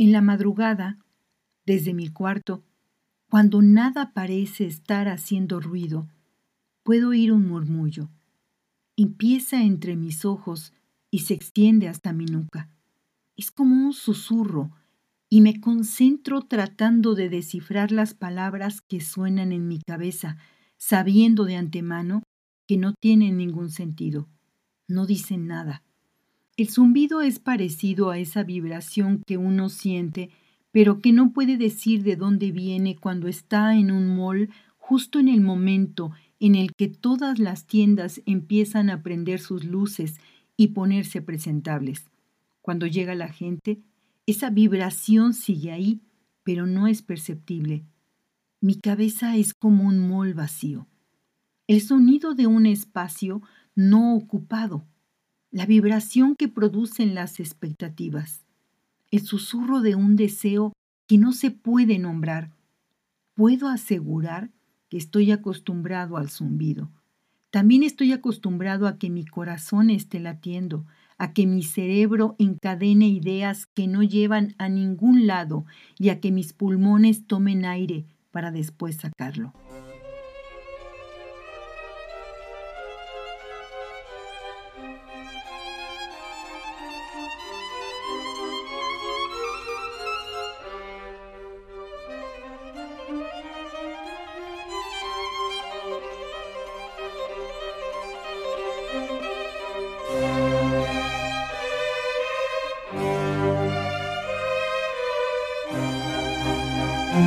En la madrugada, desde mi cuarto, cuando nada parece estar haciendo ruido, puedo oír un murmullo. Empieza entre mis ojos y se extiende hasta mi nuca. Es como un susurro y me concentro tratando de descifrar las palabras que suenan en mi cabeza, sabiendo de antemano que no tienen ningún sentido, no dicen nada. El zumbido es parecido a esa vibración que uno siente, pero que no puede decir de dónde viene cuando está en un mall justo en el momento en el que todas las tiendas empiezan a prender sus luces y ponerse presentables. Cuando llega la gente, esa vibración sigue ahí, pero no es perceptible. Mi cabeza es como un mol vacío. El sonido de un espacio no ocupado la vibración que producen las expectativas, el susurro de un deseo que no se puede nombrar. Puedo asegurar que estoy acostumbrado al zumbido. También estoy acostumbrado a que mi corazón esté latiendo, a que mi cerebro encadene ideas que no llevan a ningún lado y a que mis pulmones tomen aire para después sacarlo. Hoy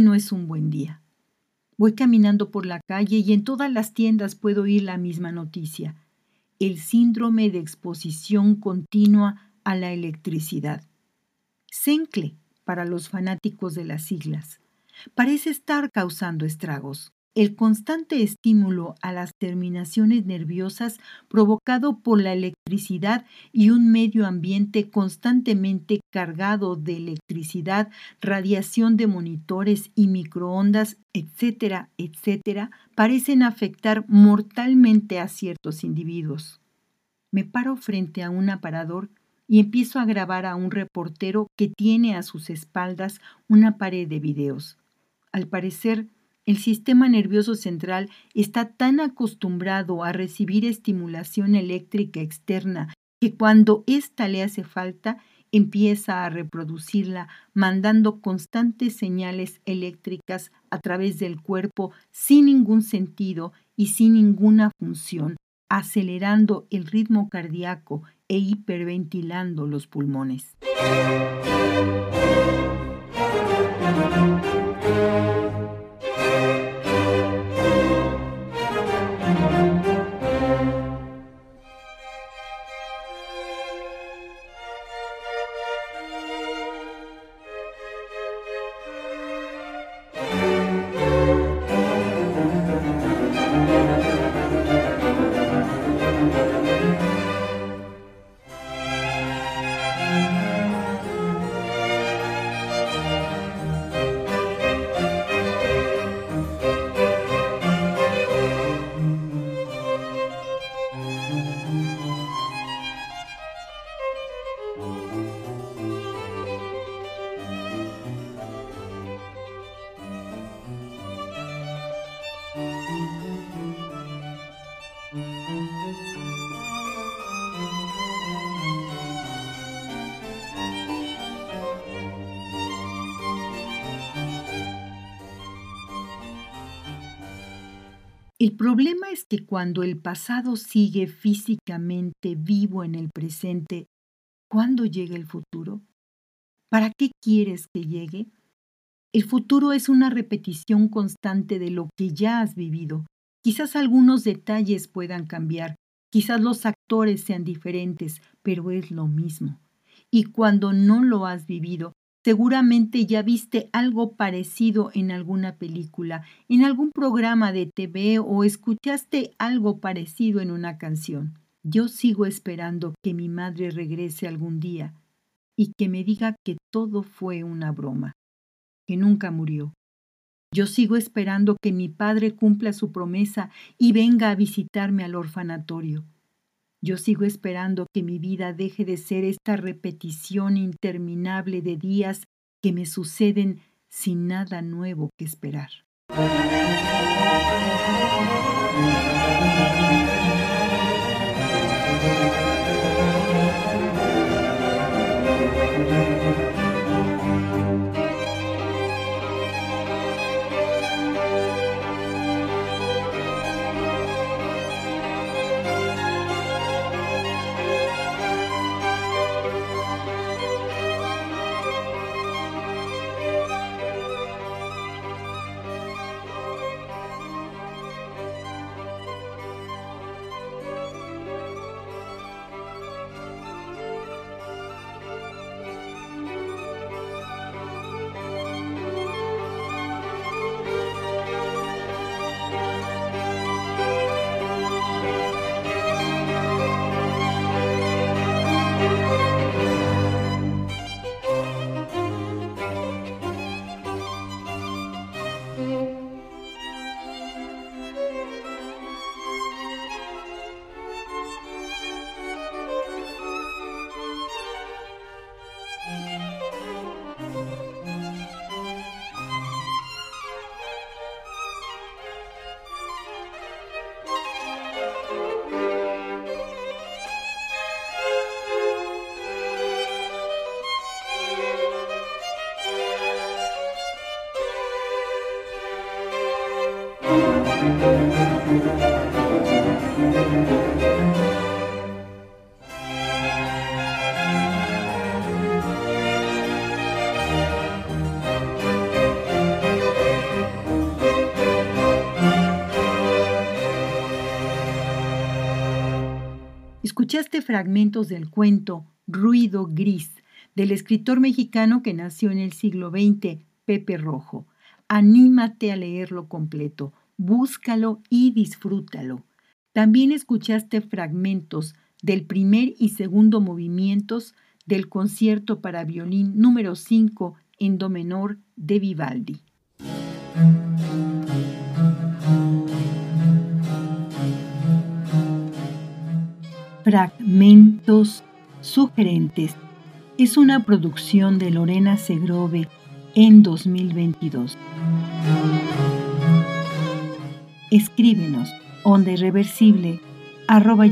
no es un buen día. Voy caminando por la calle y en todas las tiendas puedo oír la misma noticia. El síndrome de exposición continua a la electricidad. SENCLE para los fanáticos de las siglas. Parece estar causando estragos el constante estímulo a las terminaciones nerviosas provocado por la electricidad y un medio ambiente constantemente cargado de electricidad, radiación de monitores y microondas, etcétera, etcétera, parecen afectar mortalmente a ciertos individuos. Me paro frente a un aparador y empiezo a grabar a un reportero que tiene a sus espaldas una pared de videos. Al parecer, el sistema nervioso central está tan acostumbrado a recibir estimulación eléctrica externa que cuando ésta le hace falta, empieza a reproducirla, mandando constantes señales eléctricas a través del cuerpo sin ningún sentido y sin ninguna función, acelerando el ritmo cardíaco e hiperventilando los pulmones. El problema es que cuando el pasado sigue físicamente vivo en el presente, ¿cuándo llega el futuro? ¿Para qué quieres que llegue? El futuro es una repetición constante de lo que ya has vivido. Quizás algunos detalles puedan cambiar, quizás los actores sean diferentes, pero es lo mismo. Y cuando no lo has vivido, Seguramente ya viste algo parecido en alguna película, en algún programa de TV o escuchaste algo parecido en una canción. Yo sigo esperando que mi madre regrese algún día y que me diga que todo fue una broma, que nunca murió. Yo sigo esperando que mi padre cumpla su promesa y venga a visitarme al orfanatorio. Yo sigo esperando que mi vida deje de ser esta repetición interminable de días que me suceden sin nada nuevo que esperar. Escuchaste fragmentos del cuento Ruido Gris del escritor mexicano que nació en el siglo XX, Pepe Rojo. Anímate a leerlo completo, búscalo y disfrútalo. También escuchaste fragmentos del primer y segundo movimientos del concierto para violín número 5 en do menor de Vivaldi. Fragmentos sugerentes es una producción de Lorena Segrove en 2022. Escríbenos onda irreversible arroba.